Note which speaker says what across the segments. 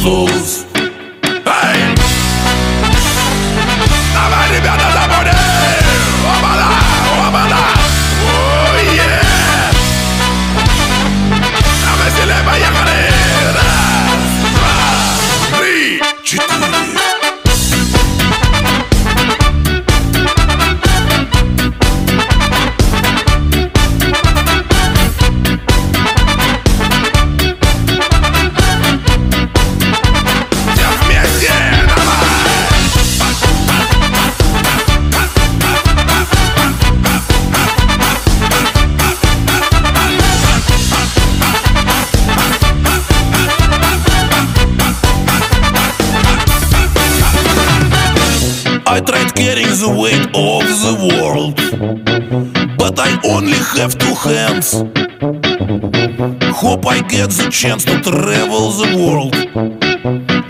Speaker 1: lose. Get the chance to travel the world,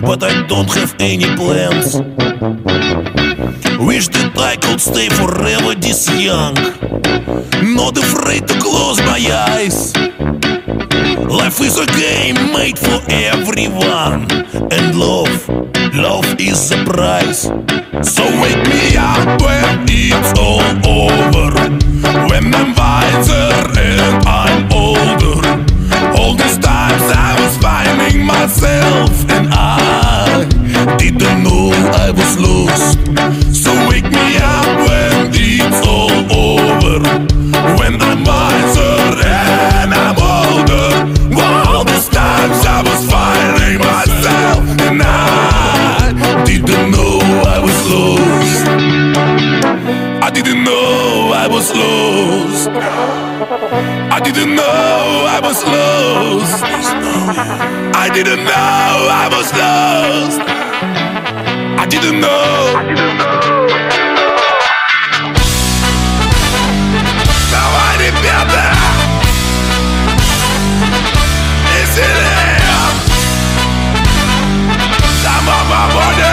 Speaker 1: but I don't have any plans. Wish that I could stay forever this young, not afraid to close my eyes. Life is a game made for everyone, and love, love is the prize. So wake me up when it's all over, when I'm wiser finding myself, and I didn't know I was lost. So wake me up when it's all over, when I'm wiser and I'm older. All these times I was finding myself, and I didn't know I was lost. I didn't know I was lost. I didn't know I was lost. I didn't know I was lost. I didn't know. Now I remember. Is it here? Some of my body.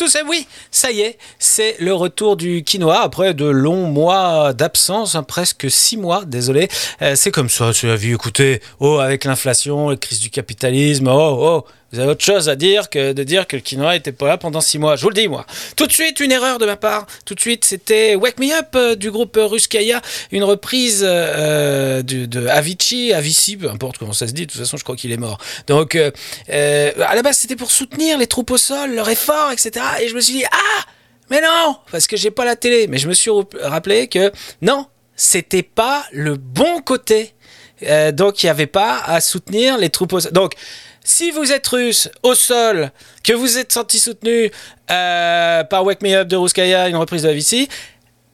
Speaker 2: Tous, et oui, ça y est, c'est le retour du quinoa après de longs mois d'absence, hein, presque six mois, désolé. Euh, c'est comme ça, c'est la vie, écoutez, oh, avec l'inflation, la crise du capitalisme, oh, oh, vous avez autre chose à dire que de dire que le quinoa était pas là pendant six mois? Je vous le dis, moi. Tout de suite, une erreur de ma part. Tout de suite, c'était Wake Me Up euh, du groupe Ruskaya, une reprise euh, de, de Avicii, Avicii, peu importe comment ça se dit. De toute façon, je crois qu'il est mort. Donc, euh, euh, à la base, c'était pour soutenir les troupes au sol, leur effort, etc. Et je me suis dit, ah, mais non, parce que j'ai pas la télé. Mais je me suis rappelé que non, c'était pas le bon côté. Euh, donc, il n'y avait pas à soutenir les troupes au sol. Donc, si vous êtes russe au sol, que vous êtes senti soutenu euh, par Wake Me Up de Ruskaya, une reprise de Avicii,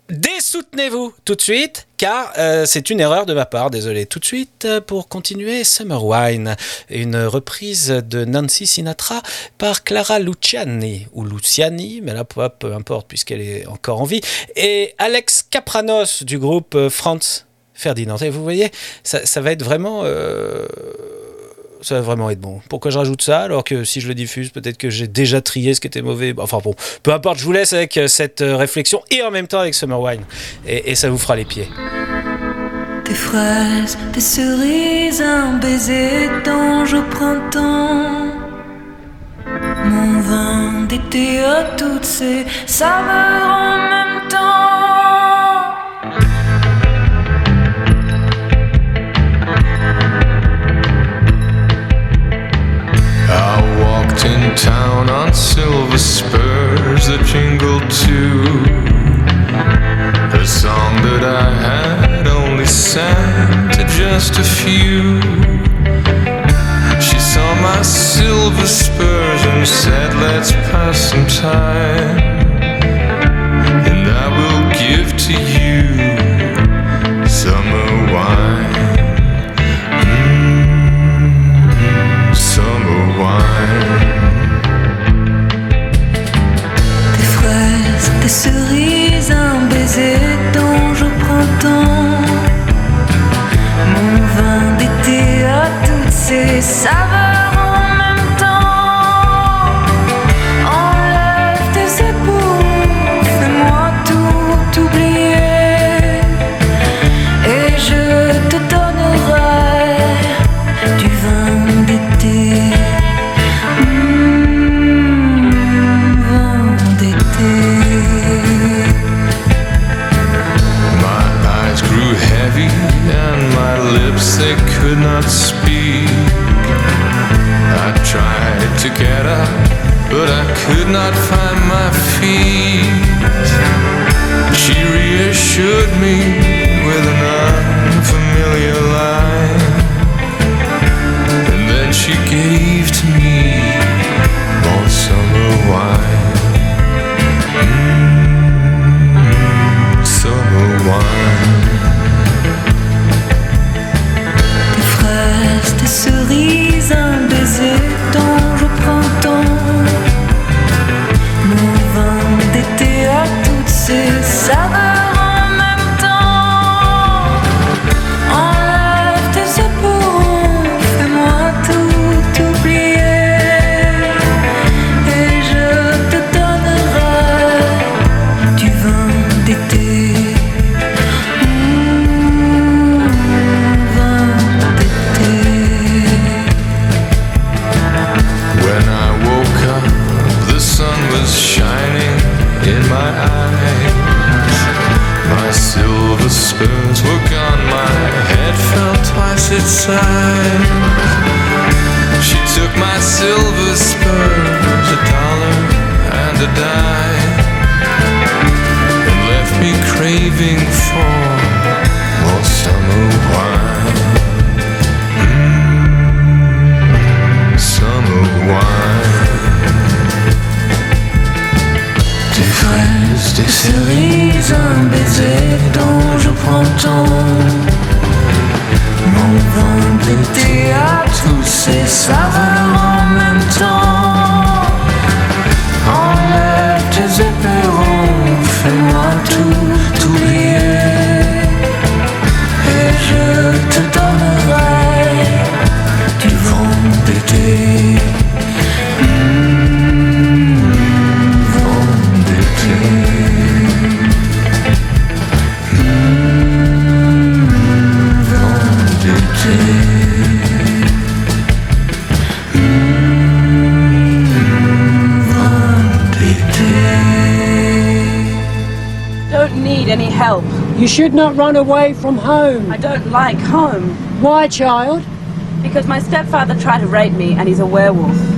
Speaker 2: désoutenez-vous tout de suite, car euh, c'est une erreur de ma part, désolé. Tout de suite, euh, pour continuer, Summer Wine, une reprise de Nancy Sinatra par Clara Luciani, ou Luciani, mais là, peu, importe, puisqu'elle est encore en vie, et Alex Capranos du groupe Franz Ferdinand. Et vous voyez, ça, va être vraiment... ça va vraiment être bon. Pourquoi je rajoute ça alors que si je le diffuse, peut-être que j'ai déjà trié ce qui était mauvais. Enfin bon, peu importe, je vous laisse avec euh, cette euh, réflexion et en même temps avec Summer Wine. Et, et ça vous fera les pieds.
Speaker 3: Fraises, cerises, un baiser d'ange au printemps. Mon vin d'été toutes saveurs en même temps.
Speaker 4: In town on silver spurs that jingled too. A song that I had only sang to just a few. She saw my silver spurs and said, Let's pass some time. And I will give to you
Speaker 3: des cerises, un baiser d'ange au printemps. Mon vin d'été à toutes ces saveurs
Speaker 4: reassured me with an unfamiliar line, and then she gave
Speaker 5: any help.
Speaker 6: You should not run away from home.
Speaker 5: I don't like home.
Speaker 6: Why, child?
Speaker 5: Because my stepfather tried to rape me and he's a werewolf.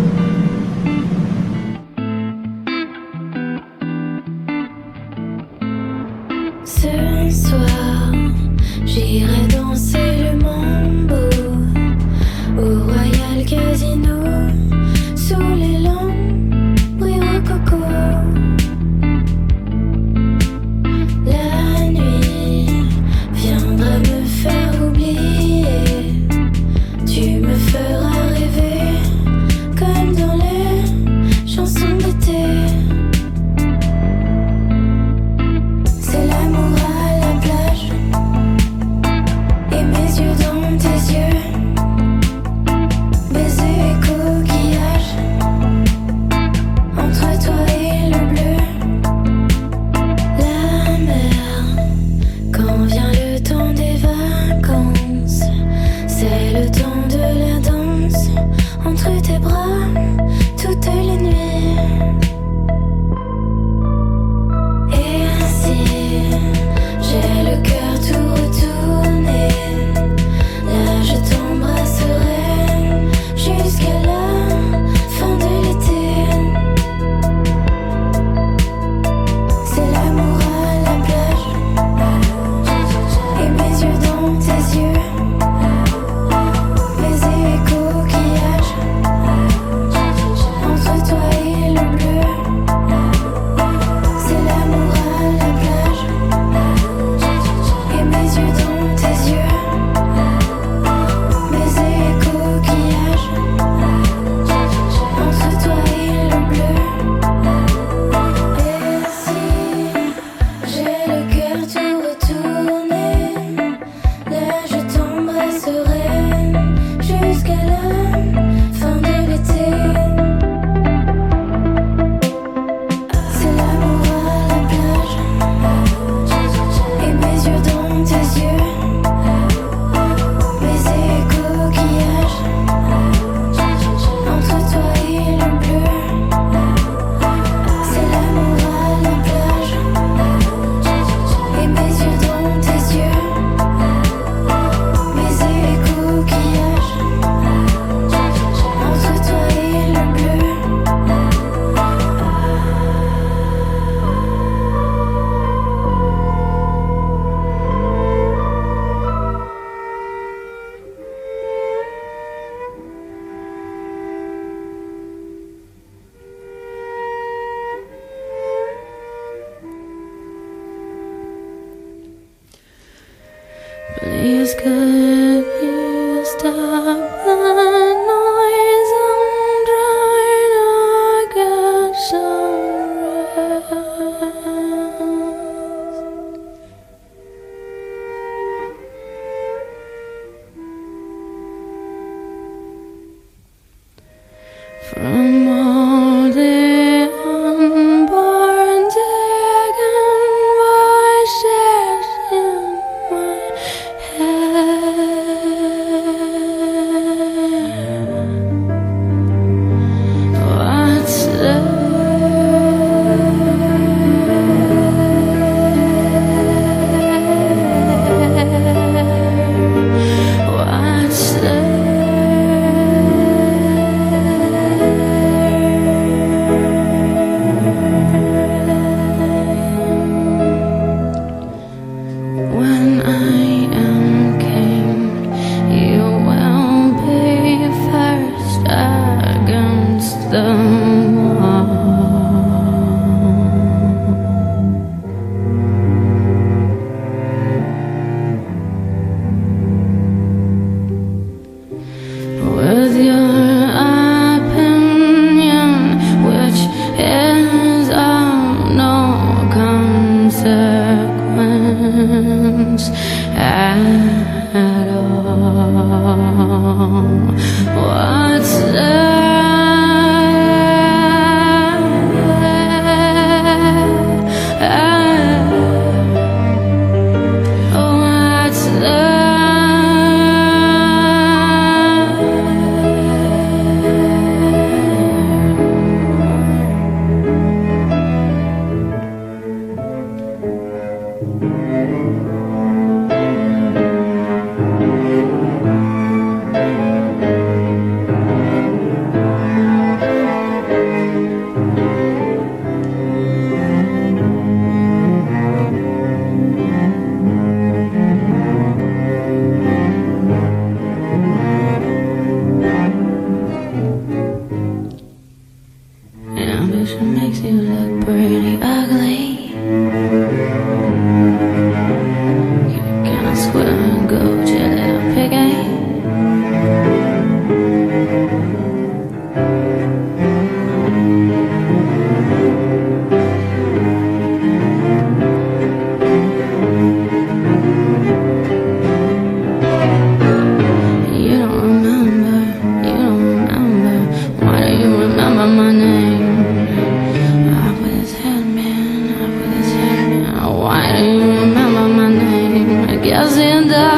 Speaker 7: e.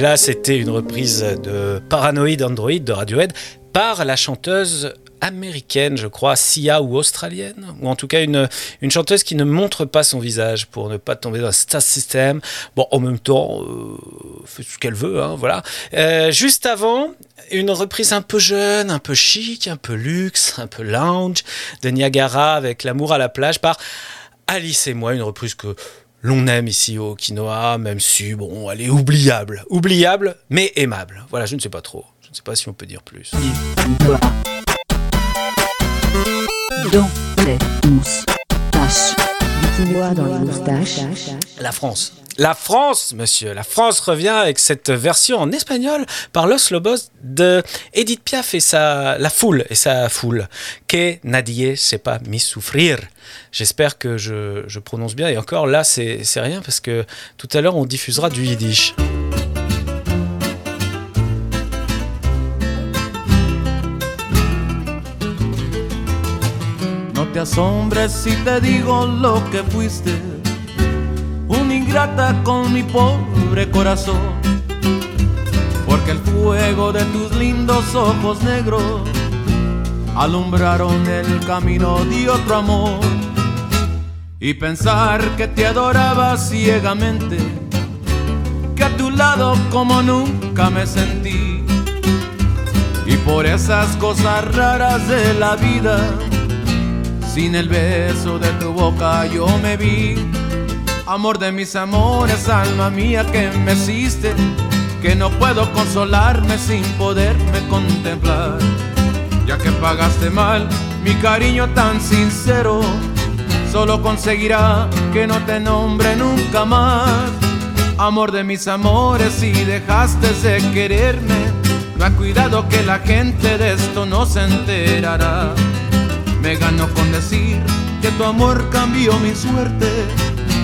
Speaker 7: et là
Speaker 2: c'était une reprise de Paranoid Android de Radiohead par la chanteuse américaine, je crois, Sia ou australienne, ou en tout cas une, chanteuse qui ne montre pas son visage pour ne pas tomber dans un star system. Bon, en même temps, euh, fait ce qu'elle veut, hein, voilà. Euh, juste avant, une reprise un peu jeune, un peu chic, un peu luxe, un peu lounge de Niagara avec l'amour à la plage par Alice et moi, une reprise que l'on aime ici au quinoa, même si, bon, elle est oubliable. Oubliable, mais aimable. Voilà, je ne sais pas trop. Je ne sais pas si on peut dire plus. La France. La France, monsieur. La France revient avec cette version en espagnol par Los Lobos de Edith Piaf et sa La Foule et sa foule. Que nadie sepa mi souffrir. J'espère que je, je prononce bien. Et encore là, c'est rien parce que tout à l'heure, on diffusera du yiddish.
Speaker 8: Te asombres si te digo lo que fuiste, una ingrata con mi pobre corazón, porque el fuego de tus lindos ojos negros alumbraron el camino de otro amor. Y pensar que te adoraba ciegamente, que a tu lado como nunca me sentí. Y por esas cosas raras de la vida, sin el beso de tu boca yo me vi. Amor de mis amores, alma mía que me hiciste, que no puedo consolarme sin poderme contemplar. Ya que pagaste mal mi cariño tan sincero, solo conseguirá que no te nombre nunca más. Amor de mis amores, si dejaste de quererme, no ha cuidado que la gente de esto no se enterará. Me ganó con decir que tu amor cambió mi suerte.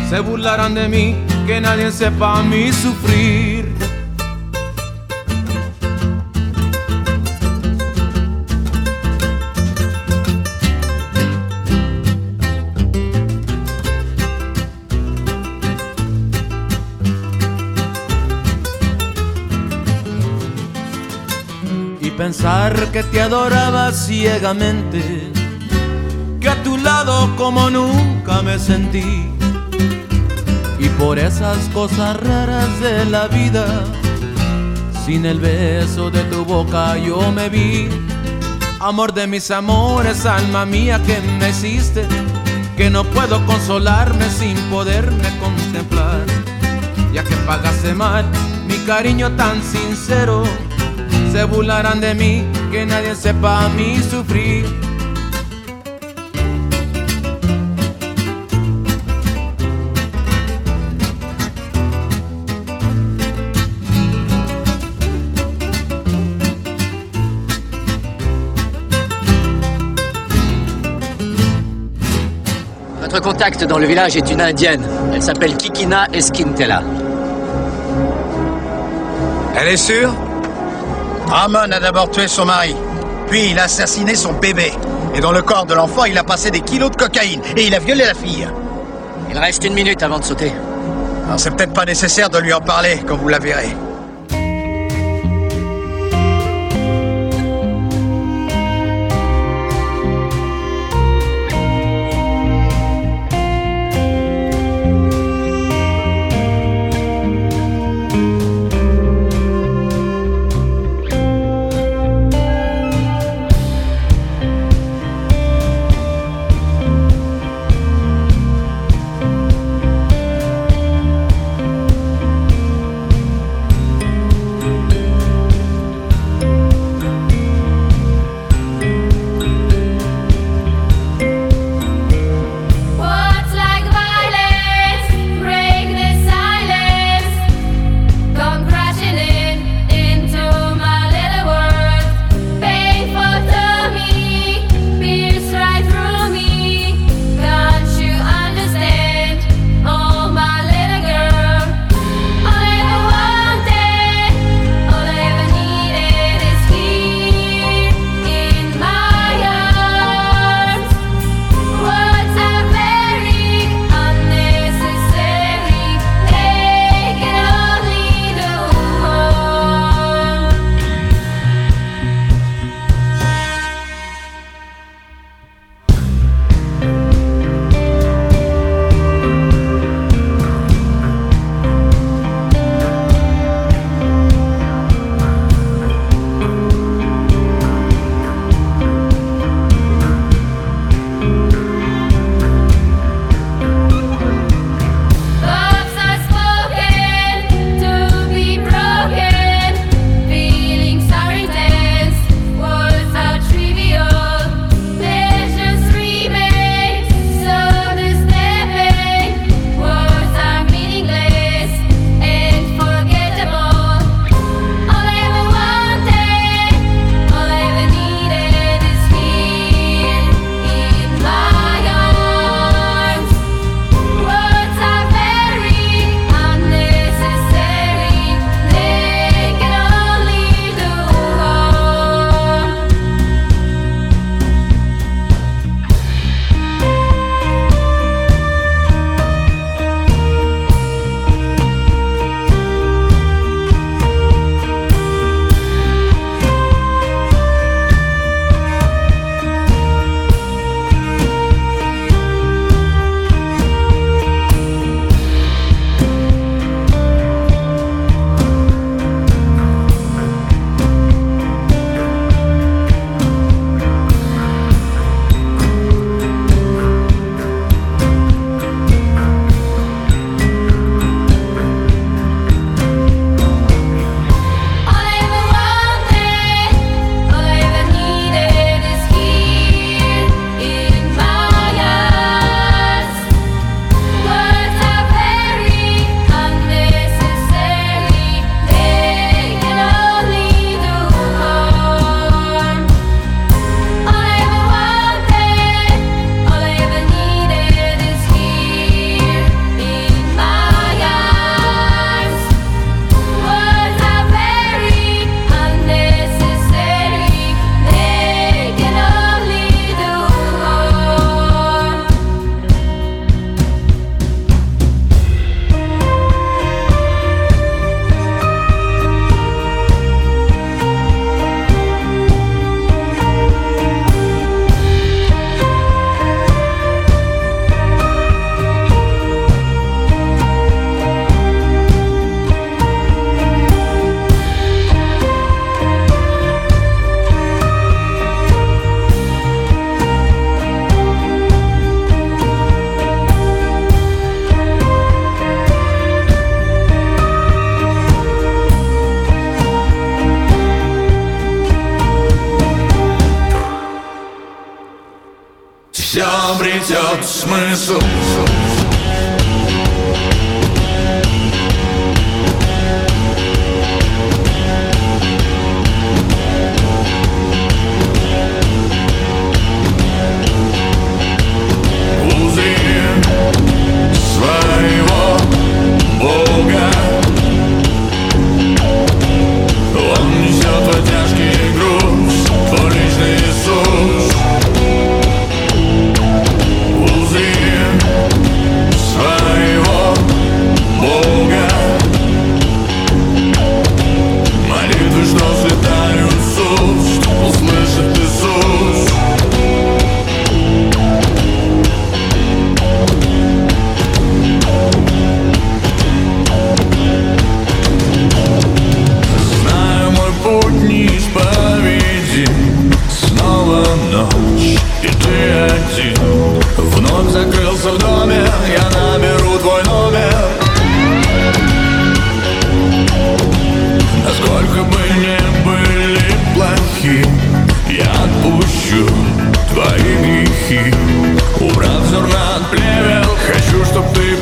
Speaker 8: Se burlarán de mí, que nadie sepa a mí sufrir. pensar que te adoraba ciegamente como nunca me sentí. Y por esas cosas raras de la vida, sin el beso de tu boca yo me vi. Amor de mis amores, alma mía que me hiciste, que no puedo consolarme sin poderme contemplar. Ya que pagaste mal mi cariño tan sincero, se burlarán de mí, que nadie sepa a mí sufrir.
Speaker 9: Notre contact dans le village est une indienne. Elle s'appelle Kikina Esquintela.
Speaker 10: Elle est sûre? Ramon a d'abord tué son mari, puis il a assassiné son bébé. Et dans le corps de l'enfant, il a passé des kilos de cocaïne et il a violé la fille.
Speaker 9: Il reste une minute avant de sauter.
Speaker 10: Alors c'est peut-être pas nécessaire de lui en parler, comme vous la verrez.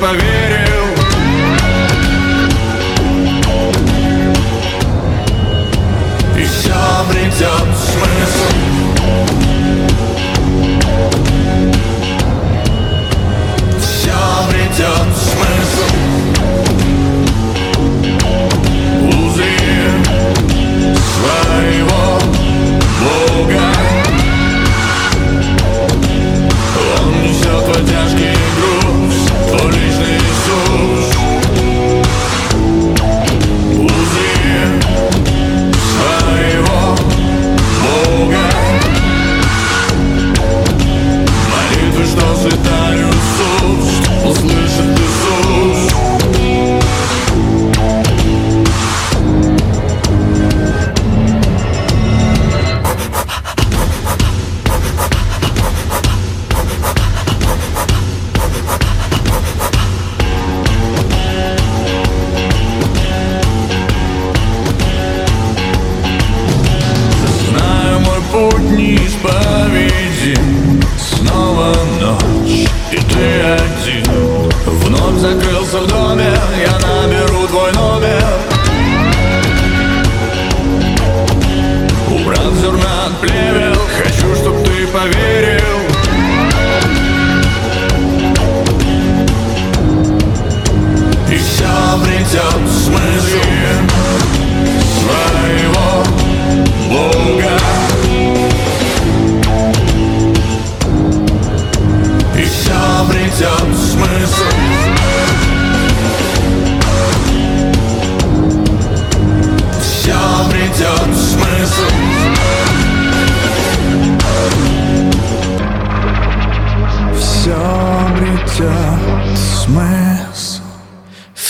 Speaker 1: поверь.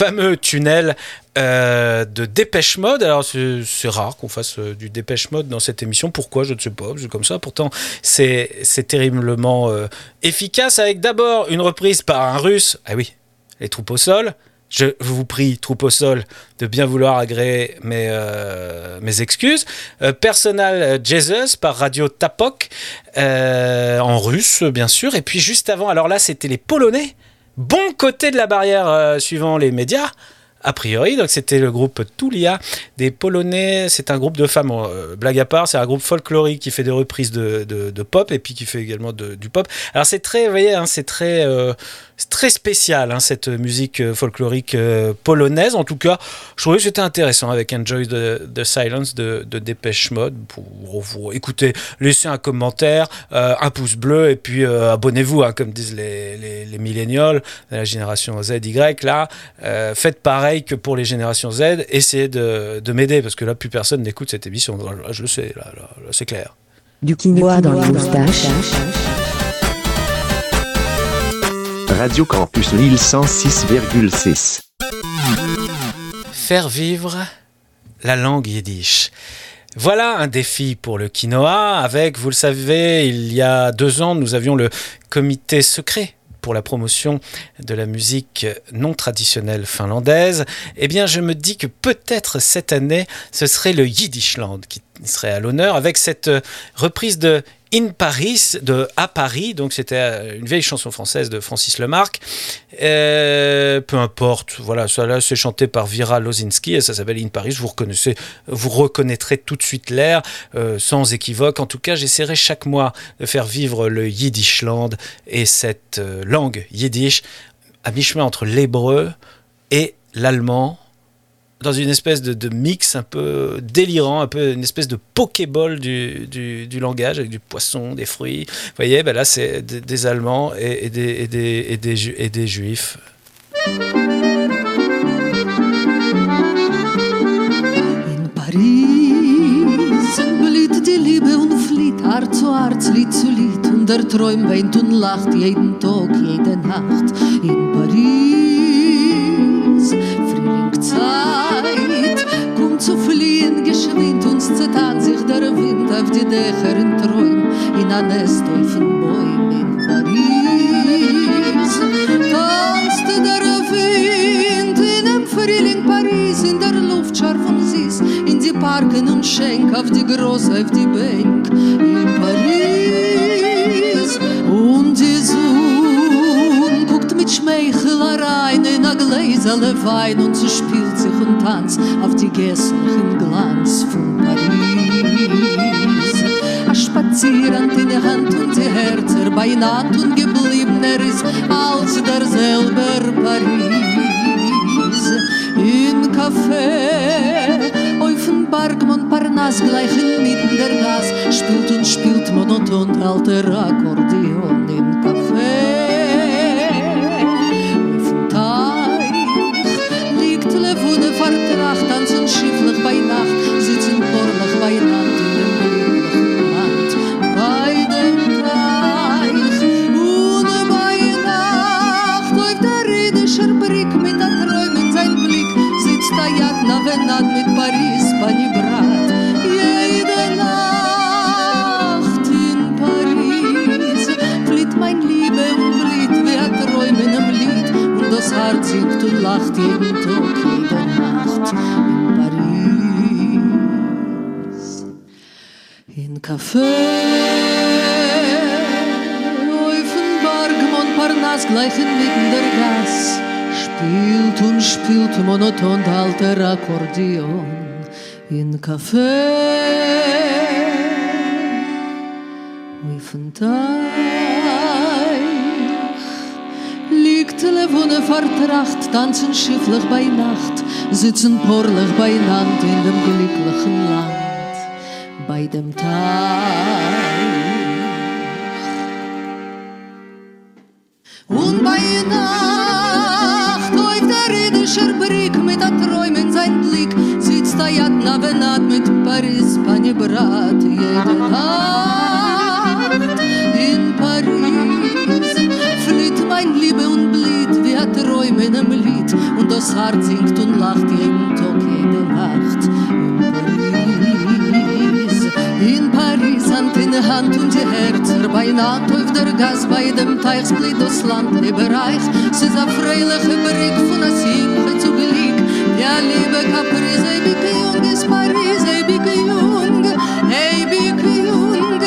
Speaker 2: Fameux tunnel euh, de Dépêche Mode. Alors c'est rare qu'on fasse euh, du Dépêche Mode dans cette émission. Pourquoi? Je ne sais pas. C'est comme ça. Pourtant c'est terriblement euh, efficace avec d'abord une reprise par un Russe. Ah oui, les troupes au sol. Je vous prie, troupe au sol, de bien vouloir agréer mes, mes excuses. Personal Jesus par Radio Tapok, en russe, bien sûr. Et puis juste avant, alors là, c'était les Polonais, bon côté de la barrière, euh, suivant les médias. A priori, donc c'était le groupe Tulia des Polonais. C'est un groupe de femmes, euh, blague à part, c'est un groupe folklorique qui fait des reprises de, pop et puis qui fait également du pop. Alors c'est très, vous voyez, hein, c'est très, euh, c'est très spécial hein, cette musique euh, folklorique euh, polonaise. En tout cas, je trouvais que c'était intéressant avec Enjoy the, Silence de, de Dépêche Mode. Pour, vous écoutez, laissez un commentaire, euh, un pouce bleu et puis abonnez-vous, hein, comme disent les, les, millénials de la génération ZY. Là, euh, faites pareil que pour les générations Z. Essayez de, de m'aider parce que là, plus personne n'écoute cette émission. Là, je le sais, là, là, là, c'est clair.
Speaker 11: Du quinoa dans les moustaches.
Speaker 12: Radio Campus Lille 106,6.
Speaker 2: Faire vivre la langue yiddish. Voilà un défi pour le quinoa. Avec, vous le savez, il y a deux ans, nous avions le comité secret pour la promotion de la musique non traditionnelle finlandaise. Eh bien, je me dis que peut-être cette année, ce serait le Yiddishland qui serait à l'honneur avec cette reprise de In Paris, de À Paris, donc c'était euh, une vieille chanson française de Francis Lemarque. Euh, peu importe, voilà, ça là c'est chanté par Vira Lozinski et ça s'appelle In Paris. Vous reconnaissez, vous reconnaîtrez tout de suite l'air, euh, sans équivoque. En tout cas, j'essaierai chaque mois de faire vivre le Yiddishland et cette langue yiddish à mi-chemin entre l'hébreu et l'allemand dans une espèce de, de mix un peu délirant, un peu une espèce de pokéball du, du, du langage avec du poisson, des fruits. Vous voyez, ben là c'est des, des Allemands et, et des, et, des, et, des, et des Juifs.
Speaker 13: Paris blüht die Liebe und flieht Herz zu Herz, Lied zu Lied und der Träum weint und lacht jeden Tag, jede Nacht in Paris. Frühlingszeit kommt zu fliehen, geschwind uns zertan sich der Wind auf die Dächer in Träum in ein Nest von Bäumen in Paris. Tanzt der Wind in dem Frühling Paris, in der Luft scharf und süß, in die Parken und Schenk, auf die Große, auf die Bank in Paris. Schmeichelereien in a Gläserle Wein und sie spielt sich und tanzt auf die gässlichen Glanz von Paris. A spazierend in die Hand und die Herzer beieinander und geblieben er ist als der selber Paris. In Café, auf dem Bergmann Parnass, gleich der Gas, spielt und spielt monoton alter Akkordeon in Café. Bei Nacht, sitzen porlich beieinander in dem glücklichen Land. Bei dem Teich und bei Nacht auf der riedischer Brick mit der Träume in sein Blick sitzt der Jad Navenad mit Paris, Pani Brat. Jede Nacht in Paris flieht mein Liebe und wie ein Träume in einem Lied und das Herz singt und lacht jeden Café auf dem Bergmont Parnass gleich inmitten der Gas spielt und spielt monoton der alter Akkordeon in Café dem Teich liegt Levone vertracht tanzen schifflich bei Nacht sitzen porlich beieinander in dem glücklichen Land bei dem Teich Und bei Nacht auf der riedischer Brick mit der Träume in sein Blick. Sitzt der Jad Navenat mit Paris, Pani Brat, jede Nacht in Paris flieht mein Liebe und Blit wie ein Träume in einem Lied. Und das Herz singt und lacht jeden Tag, jede Nacht in Hand und die Herzer beieinander auf der Gas bei dem Teich split das Land Bereich. Es ist ein freilicher Brick von der Simche zu Glück. Ja, liebe Caprice, ey, bicke jung ist Paris, ey, bicke jung, ey, bicke jung,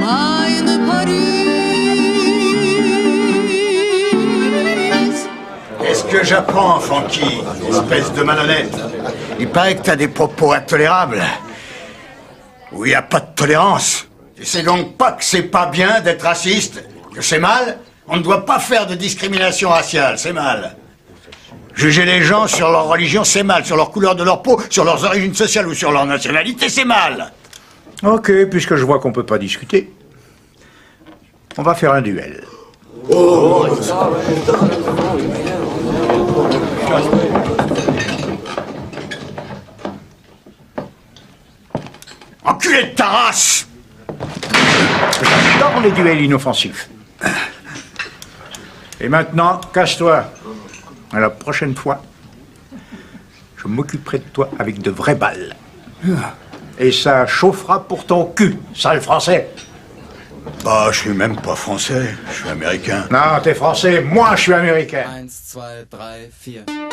Speaker 13: meine Paris.
Speaker 10: Qu'est-ce que j'apprends, Francky Espèce de malhonnête? Il paraît que t'as des propos intolérables. Où il n'y a pas de tolérance. Tu sais donc pas que c'est pas bien d'être raciste Que c'est mal On ne doit pas faire de discrimination raciale, c'est mal. Juger les gens sur leur religion, c'est mal. Sur leur couleur de leur peau, sur leurs origines sociales ou sur leur nationalité, c'est mal.
Speaker 14: Ok, puisque je vois qu'on peut pas discuter, on va faire un duel.
Speaker 10: Enculé de ta race
Speaker 14: J'adore les duels inoffensifs. Et maintenant, casse-toi. À la prochaine fois, je m'occuperai de toi avec de vraies balles. Et ça chauffera pour ton cul, sale français.
Speaker 10: Bah, je suis même pas français, je suis américain.
Speaker 14: Non, t'es français, moi je suis américain.
Speaker 15: 1, 2, 3, 4.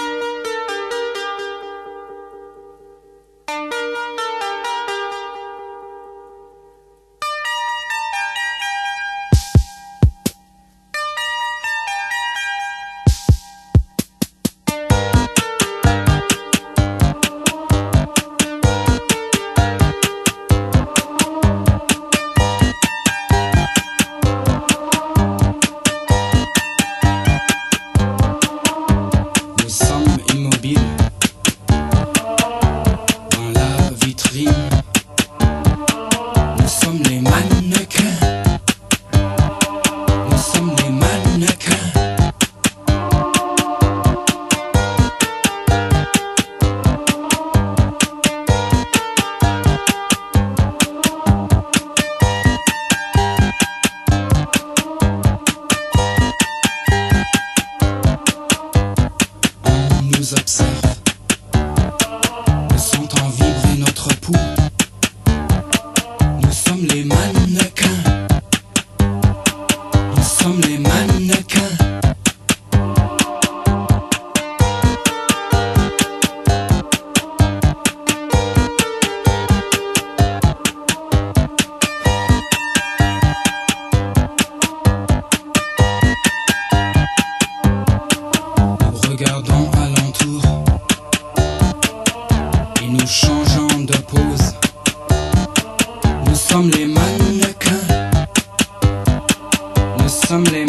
Speaker 2: asamblea.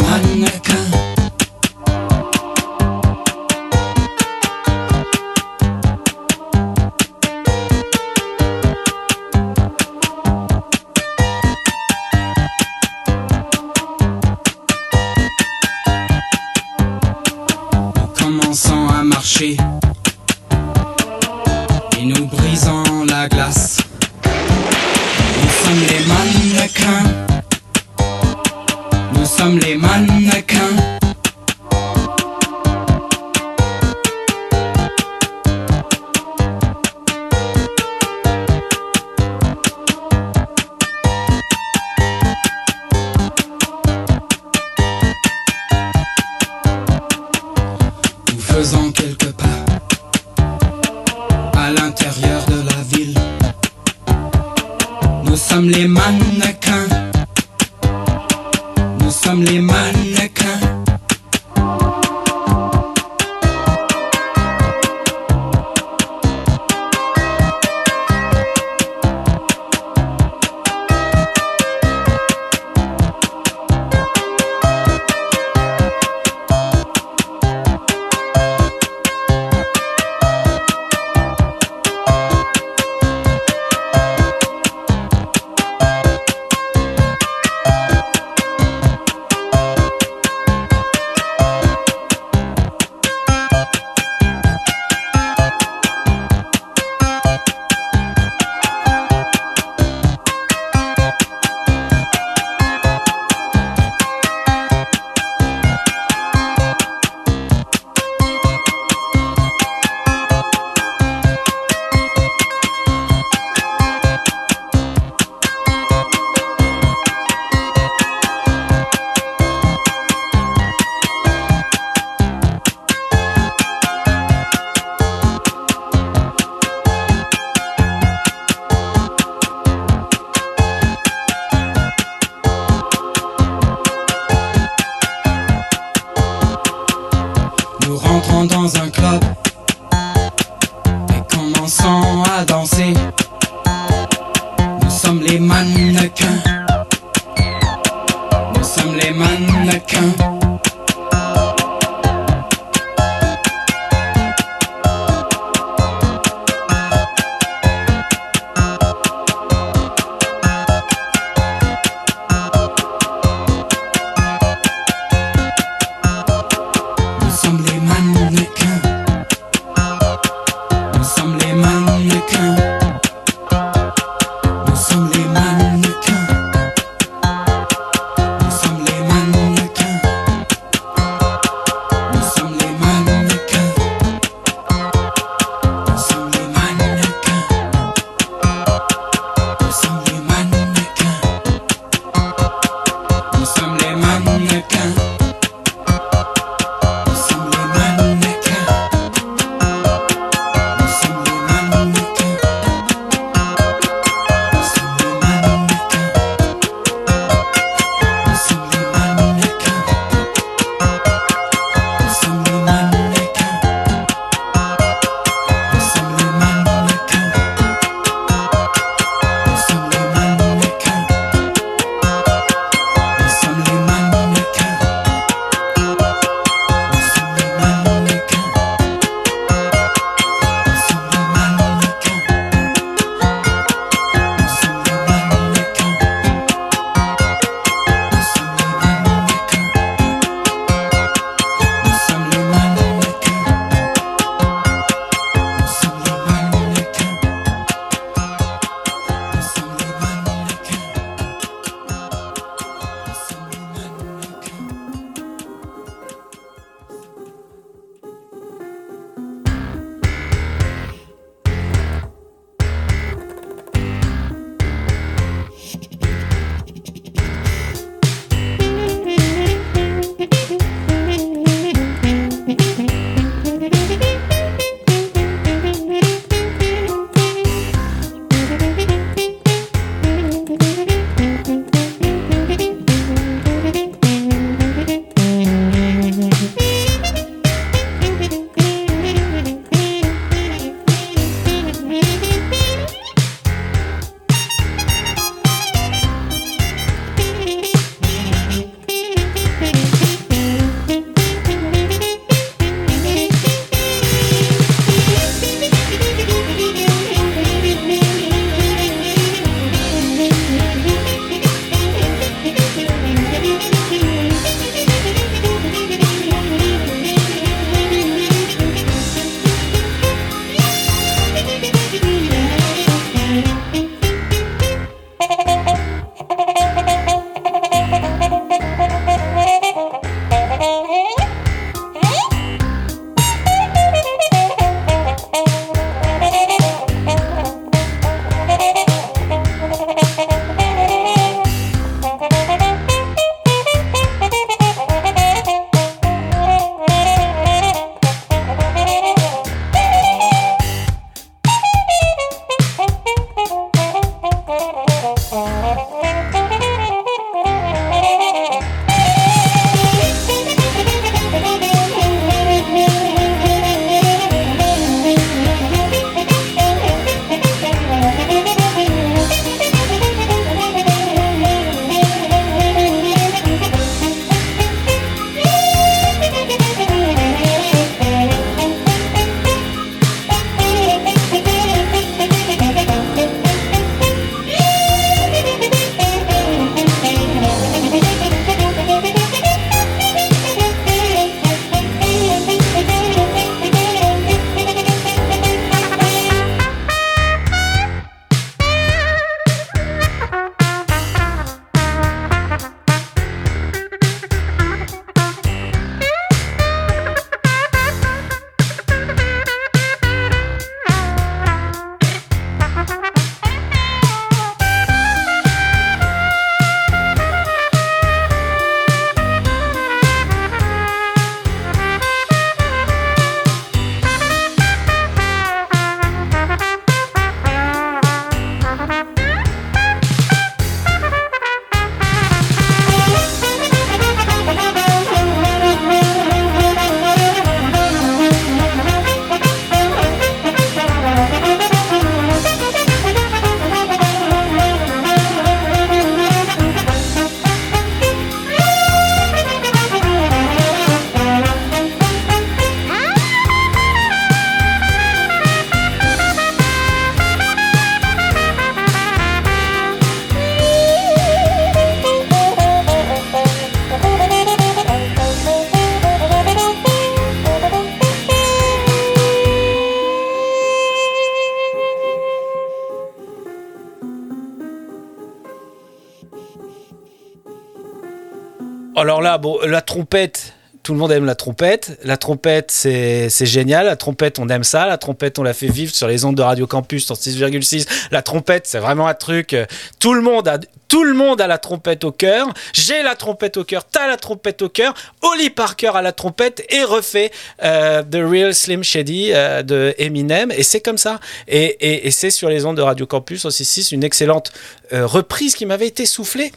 Speaker 2: Bon, la trompette. Tout le monde aime la trompette. La trompette, c'est génial. La trompette, on aime ça. La trompette, on l'a fait vivre sur les ondes de Radio Campus en 6,6. La trompette, c'est vraiment un truc. euh, Tout le monde a, tout le monde a la trompette au cœur. J'ai la trompette au cœur. T'as la trompette au cœur. Oli Parker a la trompette et refait euh, The Real Slim Shady euh, de Eminem. Et c'est comme ça. Et, et- c'est sur les ondes de Radio Campus en 6,6 une excellente reprise qui m'avait été soufflée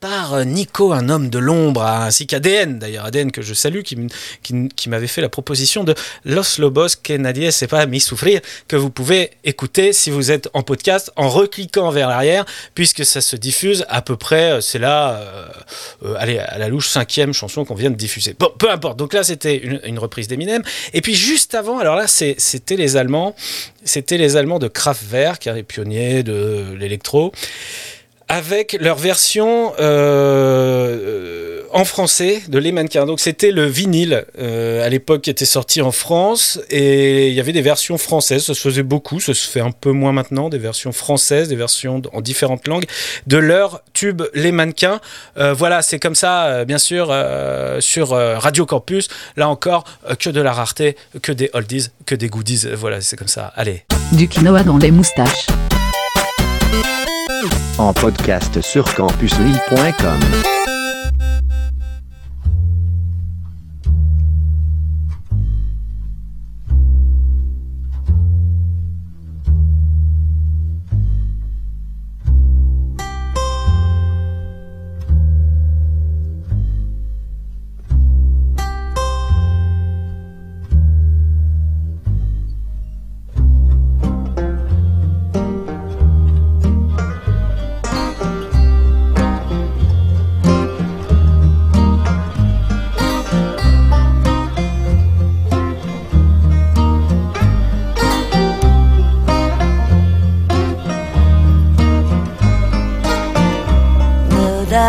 Speaker 2: par euh, Nico, un homme de l'ombre, ainsi qu'ADN, d'ailleurs, ADN que je salue, qui, m'avait fait la proposition de Los Lobos que nadie s'est pas mis souffrir, que vous pouvez écouter si vous êtes en podcast en recliquant vers l'arrière, puisque ça se diffuse à peu près, euh, c'est là, euh, allez, à la louche cinquième chanson qu'on vient de diffuser. Bon, peu importe, donc là c'était une, reprise d'Eminem, et puis juste avant, alors là c'était les Allemands, c'était les Allemands de Kraftwerk, hein, les pionniers de l'électro avec leur version euh, en français de Les Mannequins. Donc c'était le vinyle euh, à l'époque qui était sorti en France et il y avait des versions françaises, ça se faisait beaucoup, ça se fait un peu moins maintenant, des versions françaises, des versions en différentes langues de leur tube Les Mannequins. Euh, voilà, c'est comme ça, bien sûr, sur Radio Campus. Là encore, que de la rareté, que des oldies, que des goodies. Voilà, c'est comme ça. Allez.
Speaker 11: Du quinoa dans les moustaches.
Speaker 12: En podcast sur campuslille.com.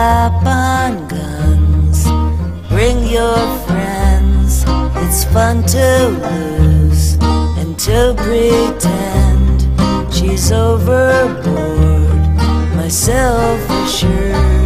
Speaker 16: up on guns. Bring your friends. It's fun to lose and to pretend she's overboard. Myself assured,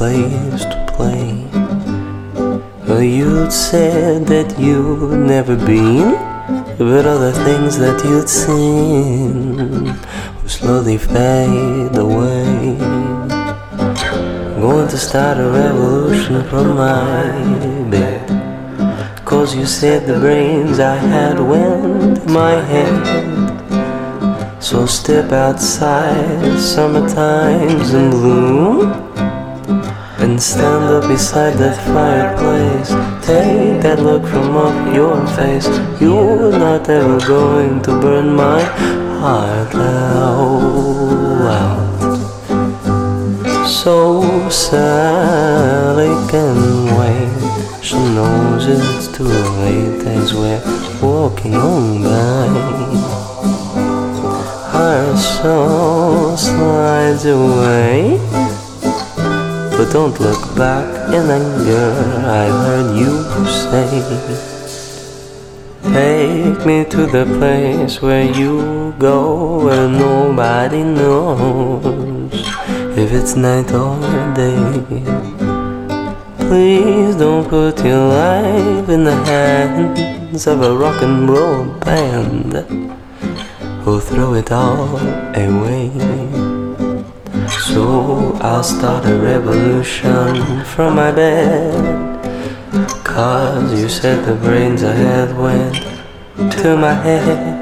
Speaker 17: place to play? You'd said that you'd never been, but other things that you'd seen will slowly fade away. Going to start a revolution from my bed. Cause you said the brains I had went my head. So step outside, summertime's in bloom. And stand up beside that fireplace. Take that look from off your face. You're not ever going to burn my heart out. So Sally can wait. She knows it's too late as we're walking on by. Her soul slides away. Don't look back in anger, I heard you say. Take me to the place where you go where nobody knows if it's night or day. please don't put your life in the hands of a rock and roll band who'll throw it all away. So I'll start a revolution from my bed. Cause you said the brains I had went to my head.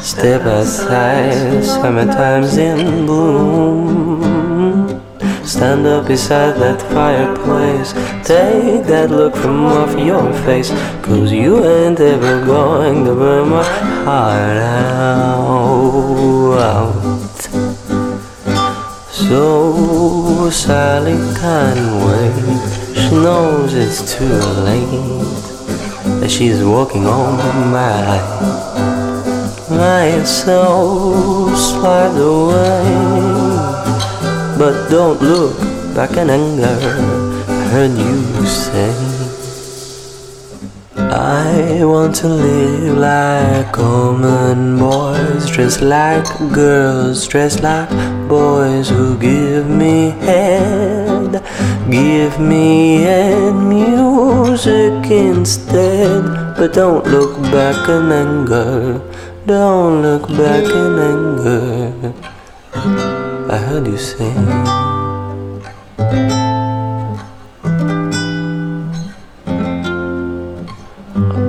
Speaker 17: Step outside, summertime's in bloom. Stand up beside that fireplace. Take that look from off your face. Cause you ain't ever going to burn my heart out. So Sally can't wait. She knows it's too late. That she's walking on by. My soul slides away. But don't look back in anger. I heard you say. I want to live like common boys, dressed like girls, dressed like boys who give me head, give me head music instead. But don't look back in anger, don't look back in anger. I heard you say.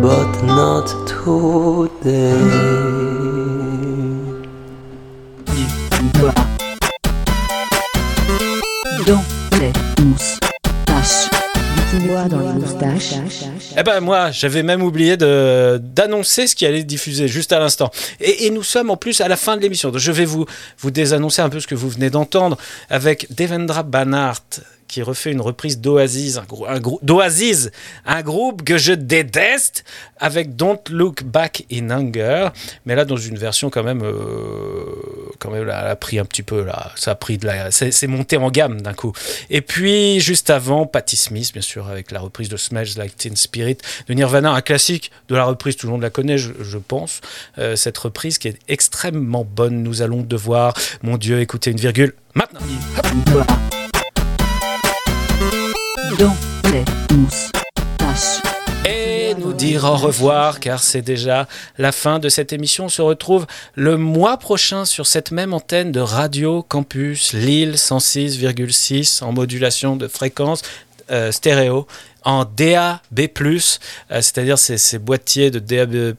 Speaker 17: But not today.
Speaker 11: Dans les moustaches. Du quinoa dans les moustaches.
Speaker 2: Eh ben moi, j'avais même oublié de d'annoncer ce qui allait diffuser juste à l'instant. Et, et nous sommes en plus à la fin de l'émission. Donc je vais vous vous désannoncer un peu ce que vous venez d'entendre avec Devendra Banhart qui refait une reprise d'Oasis, un, grou- d'Oasis, un groupe que je déteste, avec Don't Look Back in Anger, mais là dans une version quand même, euh, quand même elle a pris un petit peu là, ça a pris de la, c'est, monté en gamme d'un coup. Et puis juste avant, Patti Smith, bien sûr, avec la reprise de Smells Like Teen Spirit de Nirvana, un classique de la reprise, tout le monde la connaît, je, je pense. Euh, cette reprise qui est extrêmement bonne. Nous allons devoir, mon Dieu, écouter une virgule maintenant. Et nous dire au revoir car c'est déjà la fin de cette émission. On se retrouve le mois prochain sur cette même antenne de Radio Campus Lille 106,6 en modulation de fréquence euh, stéréo en DAB+, euh, c'est-à-dire ces, boîtiers de DAB+,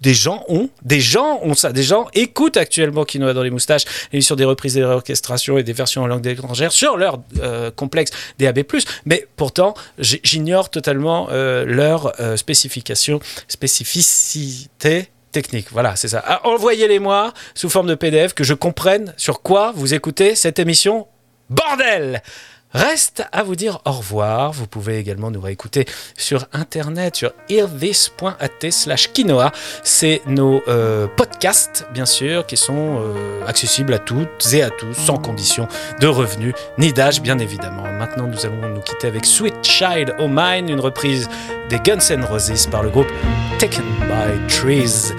Speaker 2: des gens ont, des gens ont ça, des gens écoutent actuellement Quinoa dans les moustaches, l'émission des reprises des réorchestrations et des versions en langue étrangère sur leur euh, complexe DAB+, mais pourtant j'ignore totalement euh, leur euh, spécification, spécificité technique. Voilà, c'est ça. Ah, Envoyez-les-moi sous forme de PDF que je comprenne sur quoi vous écoutez cette émission. Bordel Reste à vous dire au revoir. Vous pouvez également nous réécouter sur internet sur hearthis.at slash quinoa. C'est nos euh, podcasts, bien sûr, qui sont euh, accessibles à toutes et à tous, sans condition de revenus ni d'âge, bien évidemment. Maintenant, nous allons nous quitter avec Sweet Child O' Mine, une reprise des Guns N' Roses par le groupe Taken by Trees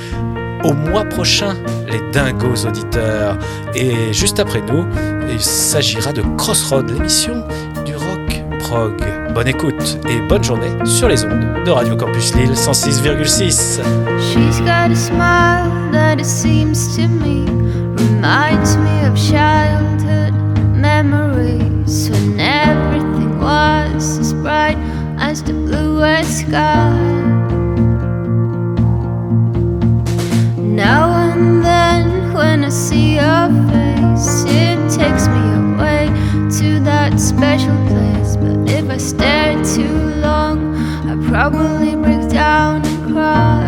Speaker 2: au mois prochain, les dingos auditeurs. Et juste après nous, il s'agira de Crossroad, l'émission du rock prog. Bonne écoute et bonne journée sur les ondes de Radio Campus Lille 106,6.
Speaker 7: She's got a smile that it seems to me reminds me of childhood memories when everything was as bright as the sky. Now and then, when I see your face, it takes me away to that special place. But if I stare too long, I probably break down and cry.